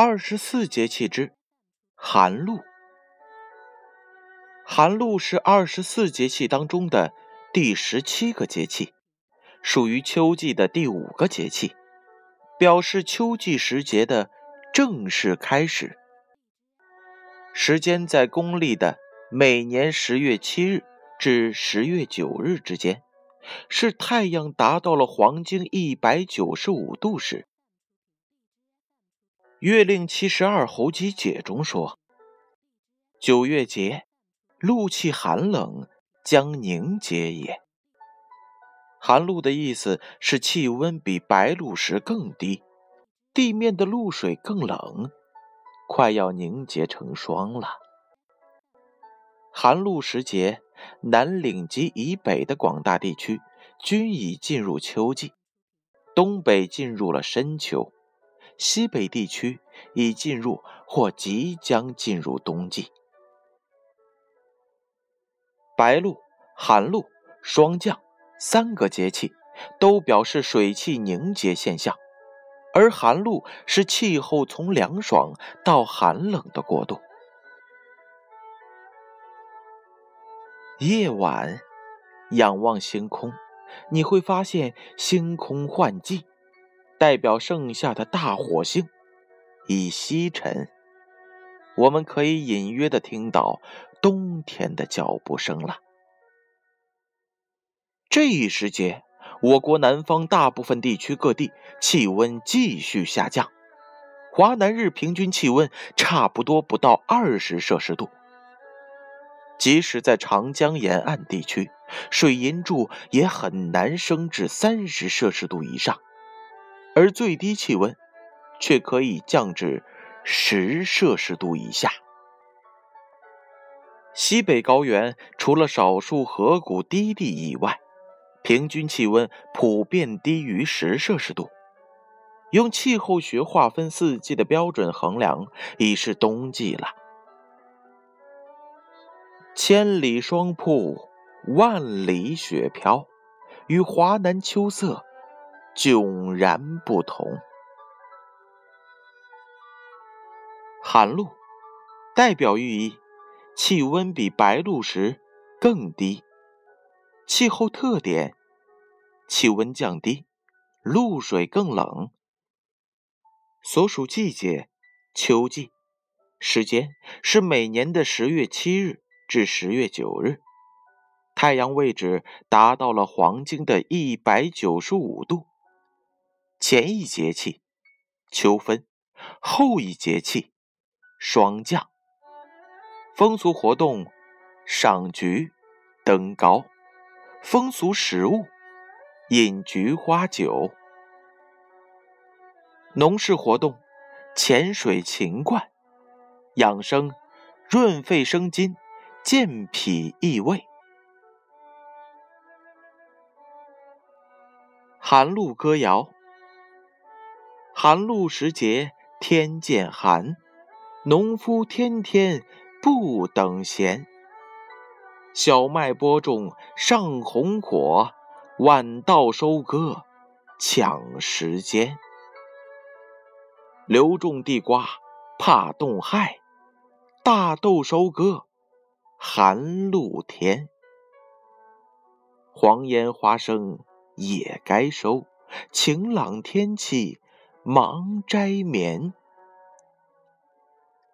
二十四节气之寒露。寒露是二十四节气当中的第十七个节气，属于秋季的第五个节气，表示秋季时节的正式开始。时间在公历的每年十月七日至十月九日之间，是太阳达到了黄经一百九十五度时。《月令七十二候集解》中说：“九月节，露气寒冷，将凝结也。”寒露的意思是气温比白露时更低，地面的露水更冷，快要凝结成霜了。寒露时节，南岭及以北的广大地区均已进入秋季，东北进入了深秋。西北地区已进入或即将进入冬季。白露、寒露、霜降三个节气都表示水汽凝结现象，而寒露是气候从凉爽到寒冷的过渡。夜晚仰望星空，你会发现星空换季。代表盛夏的大火星已西沉，我们可以隐约的听到冬天的脚步声了。这一时节，我国南方大部分地区各地气温继续下降，华南日平均气温差不多不到二十摄氏度，即使在长江沿岸地区，水银柱也很难升至三十摄氏度以上。而最低气温却可以降至十摄氏度以下。西北高原除了少数河谷低地以外，平均气温普遍低于十摄氏度。用气候学划分四季的标准衡量，已是冬季了。千里霜铺，万里雪飘，与华南秋色。迥然不同。寒露代表寓意，气温比白露时更低。气候特点：气温降低，露水更冷。所属季节：秋季。时间是每年的十月七日至十月九日。太阳位置达到了黄经的一百九十五度。前一节气，秋分；后一节气，霜降。风俗活动：赏菊、登高；风俗食物：饮菊花酒；农事活动：潜水勤灌，养生，润肺生津，健脾益胃。寒露歌谣。寒露时节天渐寒，农夫天天不等闲。小麦播种上红火，晚稻收割抢时间。留种地瓜怕冻害，大豆收割寒露天。黄烟花生也该收，晴朗天气。忙摘棉，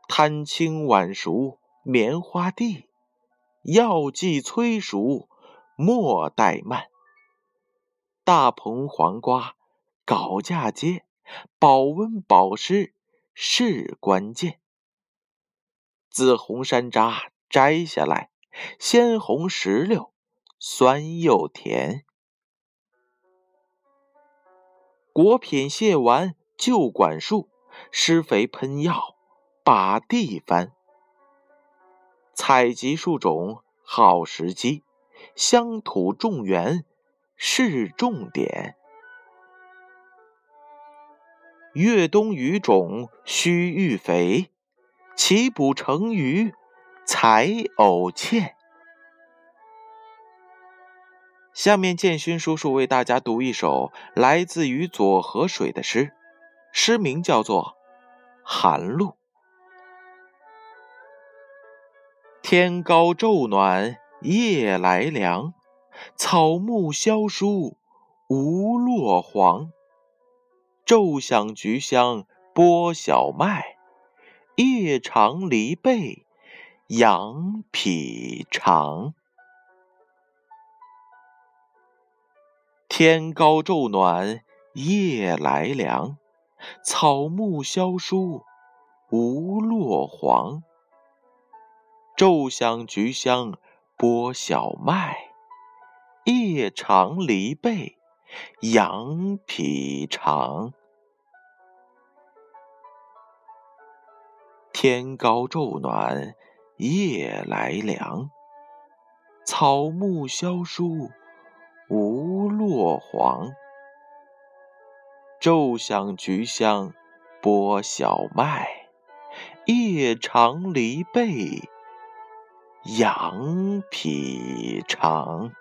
贪青晚熟棉花地，药剂催熟莫怠慢。大棚黄瓜搞嫁接，保温保湿是关键。紫红山楂摘下来，鲜红石榴酸又甜。果品卸完。就管束，施肥喷药，把地翻。采集树种好时机，乡土种园是重点。越冬雨种需育肥，齐补成鱼才偶欠。下面建勋叔叔为大家读一首来自于左河水的诗。诗名叫做《寒露。天高昼暖夜来凉，草木萧疏无落黄。昼响菊香播小麦，夜长篱背羊脾长。天高昼暖夜来凉，草木萧疏无落黄。昼响菊香播小麦，夜长篱背羊脾长。天高昼暖夜来凉，草木萧疏无落黄。昼响菊香播小麦，夜长篱背。养脾肠。